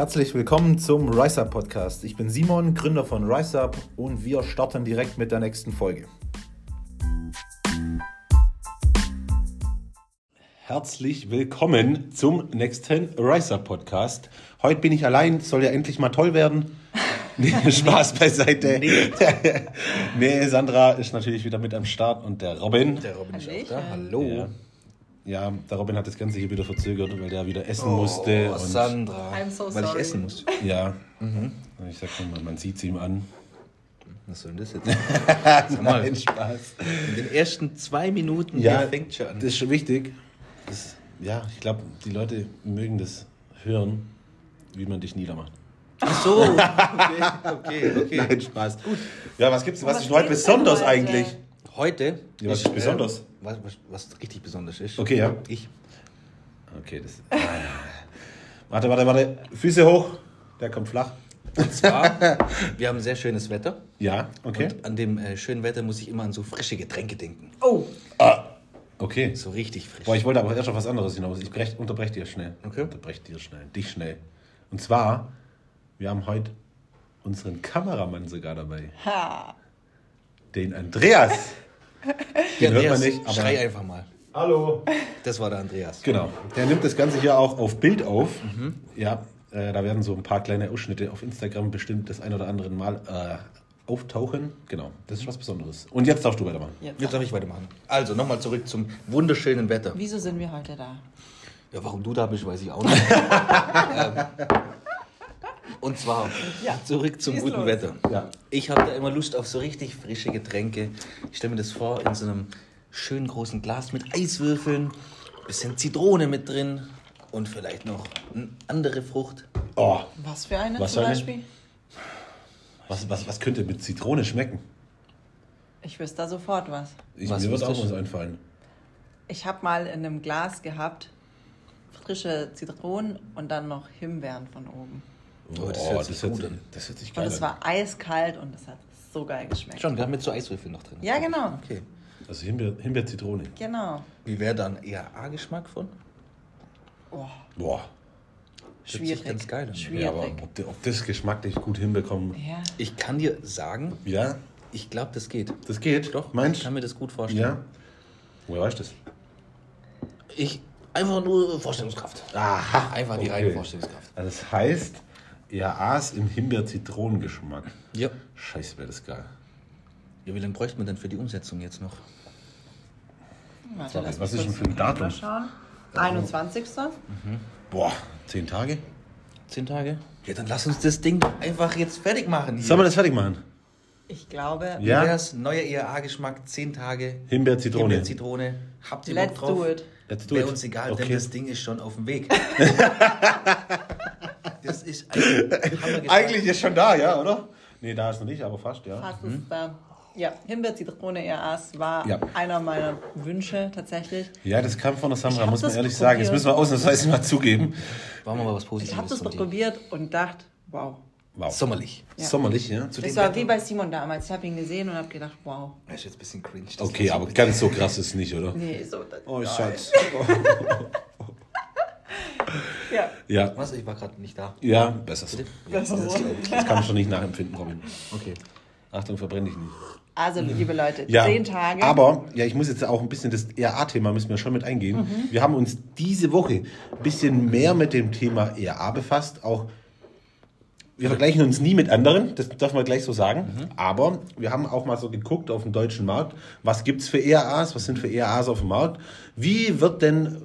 Herzlich willkommen zum RiseUp Podcast. Ich bin Simon, Gründer von RiseUp und wir starten direkt mit der nächsten Folge. Herzlich willkommen zum nächsten RiseUp Podcast. Heute bin ich allein, soll ja endlich mal toll werden. Nee, Spaß beiseite. Nee. nee, Sandra ist natürlich wieder mit am Start und der Robin. Der Robin ist auch da. Hallo. Ja. Ja, der Robin hat das Ganze hier wieder verzögert, weil der wieder essen Oh, musste. Und Sandra. I'm so Weil ich sorry. essen muss. ja, ich sag schon mal, man sieht es ihm an. Was soll denn das jetzt? Sag mal, Nein, Spaß. in den ersten zwei Minuten Ja, fängt schon an. das ist schon wichtig. Das, ja, ich glaube, die Leute mögen das hören, wie man dich niedermacht. Ach so. Okay, okay, okay. Nein, Spaß. Gut. Ja, was gibt's? Was Was ist heute besonders heute? eigentlich? Heute. Ja, was ist besonders? Was, was, was richtig besonders ist. Okay, ja. Ich. Okay, das. warte, warte, warte. Füße hoch. Der kommt flach. Und zwar, wir haben sehr schönes Wetter. Ja, okay. Und an dem äh, schönen Wetter muss ich immer an so frische Getränke denken. Oh, Okay. So richtig frisch. Boah, ich wollte aber erst auf was anderes hinaus. Ich brech, unterbreche dir schnell. Okay. Unterbreche dir schnell. Dich schnell. Und zwar, wir haben heute unseren Kameramann sogar dabei. ha. Den Andreas. Den hört man Andreas, nicht, aber- Schrei einfach mal. Hallo. Das war der Andreas. Genau. Der nimmt das Ganze hier auch auf Bild auf. Ja, äh, da werden so ein paar kleine Ausschnitte auf Instagram bestimmt das ein oder andere Mal äh, auftauchen. Genau, das ist was Besonderes. Und jetzt darfst du weitermachen. Jetzt. Jetzt darf ich weitermachen. Also, nochmal zurück zum wunderschönen Wetter. Wieso sind wir heute da? Ja, warum du da bist, weiß ich auch nicht. Ähm, Und zwar Ja. zurück zum Schieß guten los. Wetter. Ja. Ich habe da immer Lust auf so richtig frische Getränke. Ich stelle mir das vor in so einem schönen großen Glas mit Eiswürfeln, bisschen Zitrone mit drin und vielleicht noch eine andere Frucht. Oh, Was für eine Was zum eine? Beispiel? was, was, was könnte mit Zitrone schmecken? Ich wüsste da sofort was. Ich, Was mir wird auch was einfallen. Ich habe mal in einem Glas gehabt frische Zitronen und dann noch Himbeeren von oben. Oh, das hört sich gut sich, an. das hört sich Und geil es an. war eiskalt und es hat so geil geschmeckt. Schon, wir haben mit so Eiswürfeln noch drin. Ja, genau. Okay. Also Himbeer, Himbeer-Zitrone. Genau. Wie wäre dann eher A-Geschmack von? Oh, Boah. schwierig. ganz geil an. Schwierig. Ja, aber ob, ob das geschmacklich gut hinbekommen. Ja. Ich kann dir sagen, Ja, ich glaube, das geht. das geht. Doch, Meinst ich kann mir das gut vorstellen. Ja. Woher weißt du das? Ich einfach nur Vorstellungskraft. Aha. Einfach die Okay. reine Vorstellungskraft. Also das heißt, ihr aß im Himbeer-Zitronengeschmack. Ja. Scheiße, wäre das geil. ja. Wie lange bräuchte man denn für die Umsetzung jetzt noch? Warte, Sorry, lass was mich ist kurz denn für ein im Kalender Datum? Schauen. 21. Boah, zehn Tage? Zehn Tage? Ja, dann lass uns das Ding doch einfach jetzt fertig machen hier. Sollen wir das fertig machen? Ich glaube, Ja. wär's? Neuer ERA-Geschmack, zehn Tage. Himbeer-Zitrone. Himbeer-Zitrone. Habt ihr let's Bock drauf? do it. Let's do Wäre it. uns egal, Okay. denn das Ding ist schon auf dem Weg. das ist eigentlich, ist schon da, ja, oder? Nee, da ist noch nicht, aber fast, ja. Fast ist da. Ja, Himbeer, Zitrone, ERAs war Ja. einer meiner Wünsche tatsächlich. Ja, das kam von der Ich Samra, muss man ehrlich sagen. Das probiert. müssen wir ausnahmsweise mal zugeben. War mal was Ich Positives habe das doch probiert und dachte, wow. Wow. Sommerlich. Ja. Sommerlich, ja. Zu Das war Wetter- wie bei Simon damals. Ich habe ihn gesehen und habe gedacht, wow. Das ist jetzt ein bisschen cringe. Okay, aber ganz so krass ist es nicht, oder? Nee, so. Oh, Schatz. Ja. Ja, Was? Ich war gerade nicht da. ja, besser so. Besser so. Das kann ich schon nicht nachempfinden, Robin. Okay. Achtung, verbrenne dich nicht. Also, liebe Leute, Ja, zehn Tage. aber ja, ich muss jetzt auch ein bisschen das ERA-Thema müssen wir schon mit eingehen. Wir haben uns diese Woche ein bisschen mehr mit dem Thema ERA befasst. Auch wir vergleichen uns nie mit anderen, das darf man gleich so sagen. Aber wir haben auch mal so geguckt auf dem deutschen Markt, was gibt's für ERAs, was sind für ERAs auf dem Markt? Wie wird denn,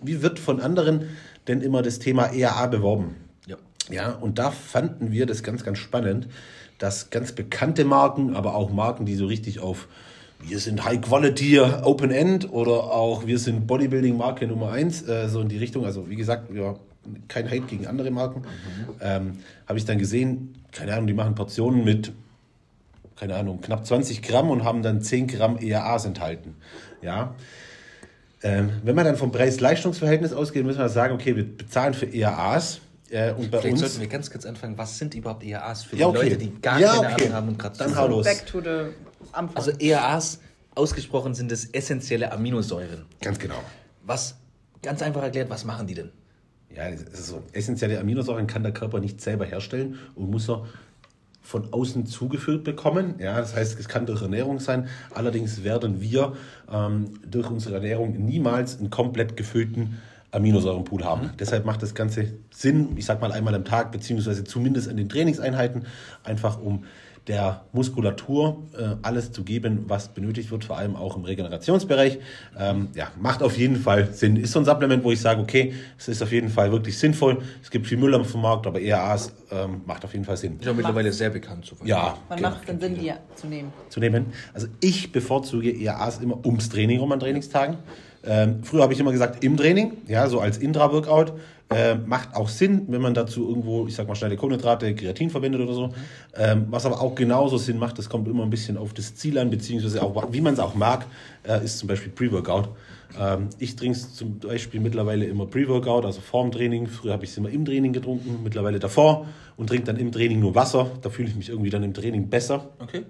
wie wird von anderen denn immer das Thema ERA beworben? Ja. Ja, und da fanden wir das ganz, ganz spannend, dass ganz bekannte Marken, aber auch Marken, die so richtig auf wir sind High Quality Open End oder auch wir sind Bodybuilding Marke Nummer 1, äh, so in die Richtung. Also wie gesagt, ja, kein Hate gegen andere Marken. Ähm, Habe ich dann gesehen, keine Ahnung, die machen Portionen mit, keine Ahnung, knapp 20 Gramm und haben dann 10 Gramm ERAs enthalten. Ja. Ähm, wenn wir dann vom Preis-Leistungs-Verhältnis ausgehen, müssen wir sagen, okay, wir bezahlen für ERAs. Äh, und bei Vielleicht uns sollten wir ganz kurz anfangen. Was sind überhaupt ERAs für Ja, die okay. Leute, die gar Ja, keine okay. Ahnung haben und gerade Dann hau los. Back to the Anfang. Also ERAs, ausgesprochen sind es essentielle Aminosäuren. Ganz genau. Was, ganz einfach erklärt, was machen die denn? Ja, das ist so. Essentielle Aminosäuren kann der Körper nicht selber herstellen und muss er von außen zugeführt bekommen. Ja, das heißt, es kann durch Ernährung sein. Allerdings werden wir ähm, durch unsere Ernährung niemals einen komplett gefüllten Aminosäurenpool haben. Mhm. Deshalb macht das Ganze Sinn, ich sag mal einmal am Tag, beziehungsweise zumindest an den Trainingseinheiten, einfach um der Muskulatur äh, alles zu geben, was benötigt wird, vor allem auch im Regenerationsbereich. Ähm, ja, macht auf jeden Fall Sinn. Ist so ein Supplement, wo ich sage, okay, es ist auf jeden Fall wirklich sinnvoll. Es gibt viel Müll auf dem Markt, aber ERAs ähm, macht auf jeden Fall Sinn. Ist ja mittlerweile sehr bekannt. So ja. Wann genau. macht es denn Sinn, die zu nehmen? Zu nehmen. Also ich bevorzuge ERAs immer ums Training rum an Trainingstagen. Ähm, früher habe ich immer gesagt, im Training, ja, so als Intra-Workout. Äh, macht auch Sinn, wenn man dazu irgendwo, ich sag mal, schnelle Kohlenhydrate, Kreatin verwendet oder so. Ähm, was aber auch genauso Sinn macht, das kommt immer ein bisschen auf das Ziel an, beziehungsweise auch, wie man es auch mag, äh, ist zum Beispiel Pre-Workout. Ähm, ich trinke zum Beispiel mittlerweile immer Pre-Workout, also vorm Training. Früher habe ich es immer im Training getrunken, mittlerweile davor und trinke dann im Training nur Wasser. Da fühle ich mich irgendwie dann im Training besser. Okay.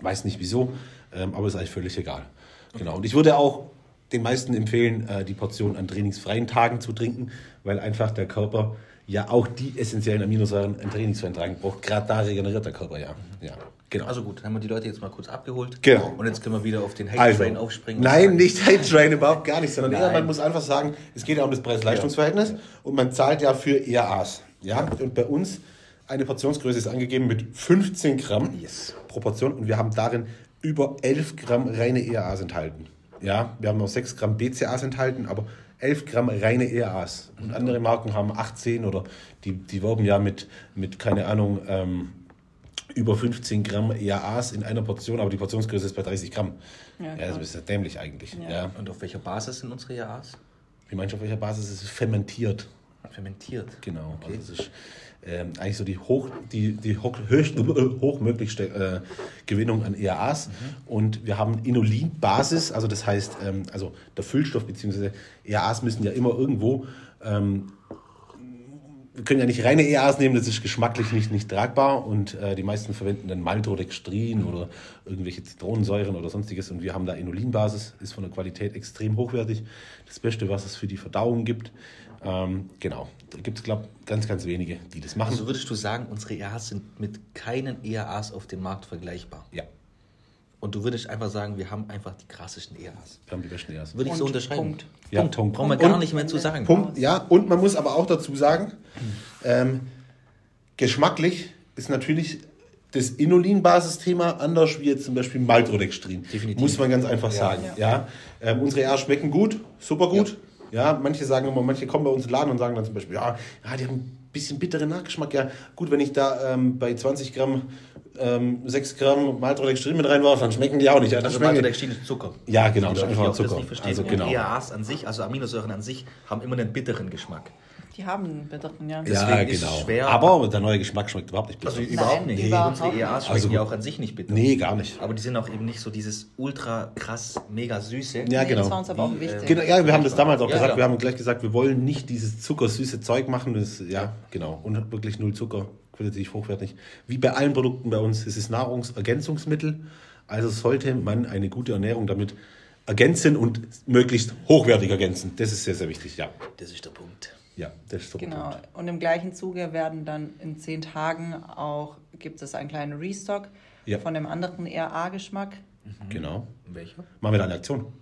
Weiß nicht wieso, ähm, aber ist eigentlich völlig egal. Okay. Genau. Und ich würde auch den meisten empfehlen, äh, die Portion an trainingsfreien Tagen zu trinken, weil einfach der Körper ja auch die essentiellen Aminosäuren an trainingsfreien Tagen braucht. Gerade da regeneriert der Körper ja. ja. Genau. Also gut, haben wir die Leute jetzt mal kurz abgeholt. Genau. Und jetzt können wir wieder auf den Hate Train also, aufspringen. Nein, nicht Hate Train, überhaupt gar nicht, sondern eher, man muss einfach sagen, es geht ja um das Preis-Leistungs-Verhältnis ja. und man zahlt ja für ERAs. Ja? Und bei uns eine Portionsgröße ist angegeben mit 15 Gramm yes. Proportion und wir haben darin über 11 Gramm reine ERAs enthalten. Ja, wir haben noch 6 Gramm BCAAs enthalten, aber 11 Gramm reine ERAs. Und andere Marken haben 18 oder die, die werben ja mit, mit keine Ahnung, ähm, über 15 Gramm ERAs in einer Portion, aber die Portionsgröße ist bei 30 Gramm. Ja, ja das ist ja dämlich eigentlich. Ja. ja. Und auf welcher Basis sind unsere ERAs? Wie meinst du, auf welcher Basis ist es fermentiert? Fermentiert. Genau. Okay. Also das ist ähm, eigentlich so die, hoch, die, die hoch, höchst, hochmöglichste äh, Gewinnung an ERAs. Mhm. Und wir haben Inulin-Basis, also das heißt, ähm, also der Füllstoff bzw. ERAs müssen ja immer irgendwo ähm, wir können ja nicht reine EAs nehmen, das ist geschmacklich nicht, nicht tragbar und äh, die meisten verwenden dann Maltodextrin oder irgendwelche Zitronensäuren oder sonstiges und wir haben da Inulinbasis, ist von der Qualität extrem hochwertig, das Beste, was es für die Verdauung gibt. Ähm, genau, da gibt es, glaube ich, ganz, ganz wenige, die das machen. Also würdest du sagen, unsere EAs sind mit keinen EAs auf dem Markt vergleichbar? Ja. Und du würdest einfach sagen, wir haben einfach die krassesten EAs. Wir haben die besten EAs. Würde ich so unterschreiben. Punkt. Ja, Punkt. Punkt. Brauchen wir gar nicht mehr zu sagen. Punkt, ja. Und man muss aber auch dazu sagen, ähm, geschmacklich ist natürlich das Inulin-Basisthema anders wie jetzt zum Beispiel Maltodextrin. Definitiv. Muss man ganz einfach sagen. Ja. ja. Ähm, unsere EAs schmecken gut, super gut. Ja. Ja. manche sagen immer, manche kommen bei uns in den Laden und sagen dann zum Beispiel, ja, ja die haben ein bisschen bitteren Nachgeschmack. Ja, gut, wenn ich da ähm, bei 20 Gramm ähm, 6 Gramm Maltodextrin mit reinwerfen, dann schmecken die auch nicht. Also Maltodextrin ist Zucker. Ja, genau, das ist einfach Zucker. Also genau. EAAs an sich, also Aminosäuren an sich, haben immer einen bitteren Geschmack. Die haben einen bitteren, ja. Deswegen ja, genau. schwer, aber der neue Geschmack schmeckt überhaupt nicht bitter. Also überhaupt nicht. Nee. Unsere EAs schmecken also, ja auch an sich nicht bitter. Nee, gar nicht. Aber die sind auch eben nicht so dieses ultra krass, mega süße. Ja, genau. Das war uns aber auch wichtig. Genau, ja, wir haben das damals auch ja, gesagt. Ja. Wir haben gleich gesagt, wir wollen nicht dieses zuckersüße Zeug machen. Das, ja, genau. Und wirklich null Zucker qualitativ hochwertig. Wie bei allen Produkten bei uns ist es Nahrungsergänzungsmittel. Also sollte man eine gute Ernährung damit ergänzen und möglichst hochwertig ergänzen. Das ist sehr, sehr wichtig, ja. Das ist der Punkt. Ja, das ist genau. Punkt. Und im gleichen Zuge werden dann in zehn Tagen auch, gibt es einen kleinen Restock ja. von dem anderen RA-Geschmack. Mhm. Genau. Welcher? Machen wir da eine Aktion?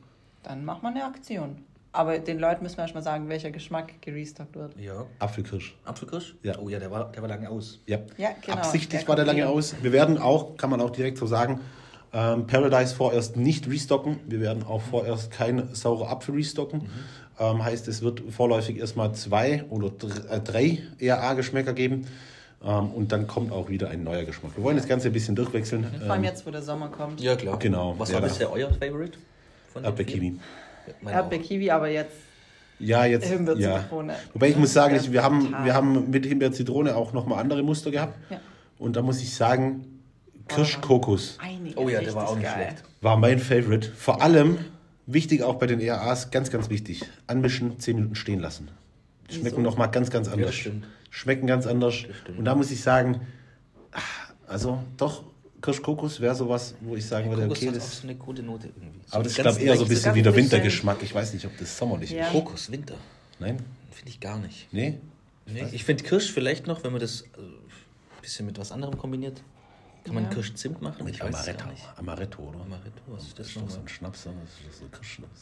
Dann machen wir eine Aktion. Aber den Leuten müssen wir erstmal sagen, welcher Geschmack gerestockt wird. Ja. Apfelkirsch. Apfelkirsch? Ja. Oh ja, der war, der war lange aus. Ja, ja genau. Absichtlich der war der lange aus. Wir werden auch, kann man auch direkt so sagen, ähm, Paradise vorerst nicht restocken. Wir werden auch vorerst kein saure Apfel restocken. Mhm. Ähm, heißt, es wird vorläufig erstmal zwei oder äh, drei ERA-Geschmäcker geben. Ähm, und dann kommt auch wieder ein neuer Geschmack. Wir wollen das Ganze ein bisschen durchwechseln. Vor allem ähm, jetzt, wo der Sommer kommt. Ja, klar. Genau. Was war bisher euer Favorite? Erdbeerkiwi. Erdbeerkiwi, aber jetzt ja, jetzt. Himbeer-Zitrone. Ja. Wobei ich muss sagen, ich, wir, haben, wir haben mit Himbeer-Zitrone auch nochmal andere Muster gehabt. Ja. Und da muss ich sagen, Kirschkokos. Oh ja, der war auch nicht geil. schlecht. War mein Favorite. Vor allem, wichtig auch bei den ERAs, ganz, ganz wichtig, anmischen, 10 Minuten stehen lassen. Die schmecken nochmal ganz, ganz anders. Ja, schmecken ganz anders. Und da muss ich sagen, ah, also doch, Kirschkokos wäre sowas, wo ich sagen würde, okay, das ist eine gute Note irgendwie. So aber das ist, glaube ich, eher so ein bisschen wie der Wintergeschmack. Ich weiß nicht, ob das sommerlich ja. ist. Kokos, Winter. Nein? Finde ich gar nicht. Nee? Nee, ich finde Kirsch vielleicht noch, wenn man das äh, ein bisschen mit was anderem kombiniert. Kann man Ja. Kirschzimt machen? Ich weiß es Amaretto. gar nicht. Amaretto, oder? Amaretto, was ist das Das ist doch so nochmal? ein Schnaps? Das ist so ein Kirschschnaps.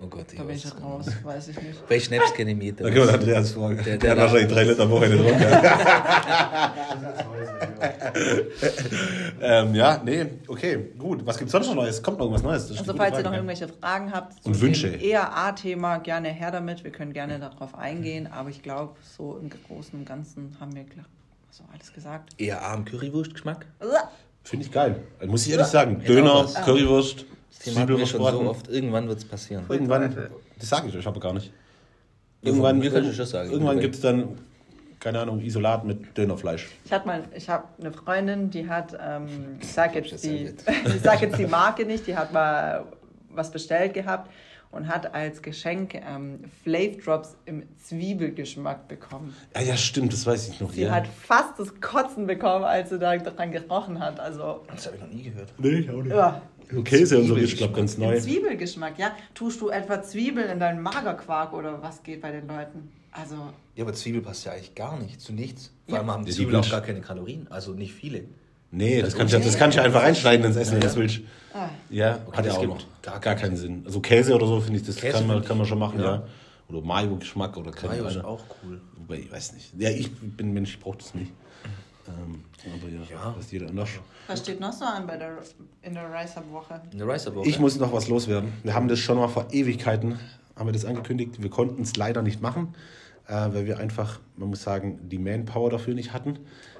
Oh Gott, ich Da bin weiß ich es raus, nicht. weiß ich nicht. Bei Schnaps kenne ich mich Da. Andreas fragen. Der, Der- der hat wahrscheinlich drei Liter Woche nicht runter. ähm, ja, nee, okay, gut. Was gibt's sonst noch Neues? Kommt noch irgendwas Neues? Das Also falls ihr noch Frage. irgendwelche Fragen habt zu Und Wünsche. dem ERA-Thema, gerne her damit. Wir können gerne darauf eingehen. Aber ich glaube, so im Großen und Ganzen haben wir also alles gesagt. Eher arm Currywurst-Geschmack. Finde ich geil. Muss ich ehrlich sagen. Döner. Currywurst, Das Thema hatten wir schon so oft. Irgendwann wird es passieren. Irgendwann, das sage ich euch aber gar nicht. Ja, Irgendwann, sagen. irgendwann gibt es dann, keine Ahnung, Isolat mit Dönerfleisch. Ich hatte mal, ich habe eine Freundin, die hat, ähm, ich sage jetzt, die, ich sag jetzt die Marke nicht, die hat mal was bestellt gehabt und hat als Geschenk ähm, Flav Drops im Zwiebelgeschmack bekommen. Ja, ja, stimmt, das weiß ich noch. Sie ja. hat fast das Kotzen bekommen, als sie da dran gerochen hat. Also, Das habe ich noch nie gehört. Nee, ich auch nicht. ja. Käse und so ist, glaube ganz Im neu. Zwiebelgeschmack, ja. Tust du etwa Zwiebeln in deinen Magerquark oder was geht bei den Leuten? Also, Ja, aber Zwiebel passt ja eigentlich gar nicht zu nichts. Vor Ja. allem haben Ja, die Zwiebeln auch gar keine Kalorien. Also nicht viele. Nee, das Also kannst du das kannst du einfach reinschneiden ins Essen, wenn du das willst. ah, Ja, Okay, hat ja das auch noch gar gar, keinen Sinn. Also Käse oder so, finde ich, das Käse kann, man, kann man ich- schon machen, ja. ja. Oder Mayo-Geschmack oder Mayo ist auch cool. Wobei, ich weiß nicht. Ja, ich bin Mensch, ich brauche das nicht. Ähm, aber ja, Ja. das ist jeder anders. was steht noch so an bei der, in der Rice-Up-Woche? Eine Rice-Up-Woche. Ich muss noch was loswerden. Wir haben das schon mal vor Ewigkeiten, haben wir das angekündigt. Wir konnten es leider nicht machen, weil wir einfach, man muss sagen, die Manpower dafür nicht hatten.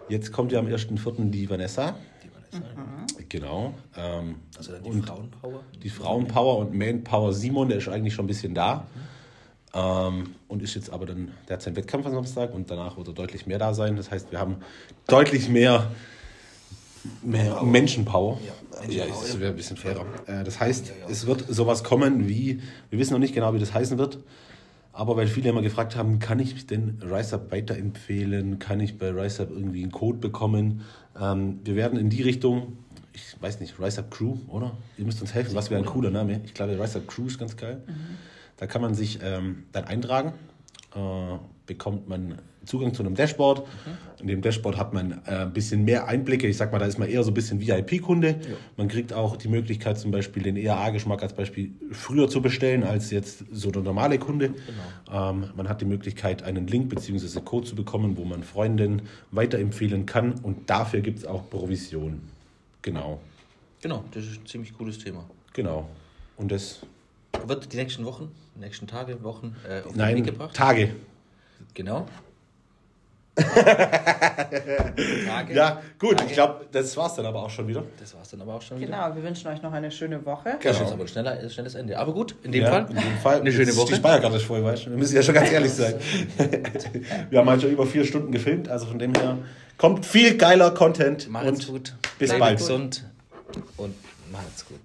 Jetzt kommt ja am 1.4. die Vanessa. Die Vanessa, ja. Genau. Ähm, Also dann die und Frauenpower. die Frauenpower und Manpower Simon, der ist eigentlich schon ein bisschen da. Ähm, und ist jetzt aber dann, der hat seinen Wettkampf am Samstag und danach wird er deutlich mehr da sein. Das heißt, wir haben deutlich mehr, mehr Menschenpower. Ja, Ja, Menschenpower, das wäre ein bisschen fairer. Äh, das heißt, Ja, ja. es wird sowas kommen wie, wir wissen noch nicht genau, wie das heißen wird. Aber weil viele immer gefragt haben, kann ich denn RiseUp weiterempfehlen? Kann ich bei RiseUp irgendwie einen Code bekommen? Ähm, wir werden in die Richtung, ich weiß nicht, RiseUp Crew, oder? Ihr müsst uns helfen, was wäre ein cooler Name? Ich glaube, RiseUp Crew ist ganz geil. Da kann man sich ähm, dann eintragen, äh, bekommt man Zugang zu einem Dashboard. In dem Dashboard hat man äh, ein bisschen mehr Einblicke. Ich sag mal, da ist man eher so ein bisschen VIP-Kunde. Man kriegt auch die Möglichkeit, zum Beispiel den ERA-Geschmack als Beispiel früher zu bestellen als jetzt so der normale Kunde. Ähm, man hat die Möglichkeit, einen Link bzw. Code zu bekommen, wo man Freunden weiterempfehlen kann. Und dafür gibt es auch Provision. Genau, Genau, das ist ein ziemlich cooles Thema. genau. Und das, Wird die nächsten Wochen, die nächsten Tage, Wochen äh, auf den nein, Weg gebracht? Tage. Genau. Ja, gut, Tage. ich glaube, das war's dann aber auch schon wieder. Das war's dann aber auch schon wieder. Genau, wir wünschen euch noch eine schöne Woche. Das ist Genau. aber ein schneller, schnelles Ende. Aber gut, in dem ja, Fall. In dem Fall. Eine schöne ist Die Woche. Speierkarte ist voll, weißt du? Wir müssen ja schon ganz ehrlich sein. Wir haben halt schon über vier Stunden gefilmt, also von dem her kommt viel geiler Content. Macht's und gut. bis Bleibt bald. gesund und macht's gut.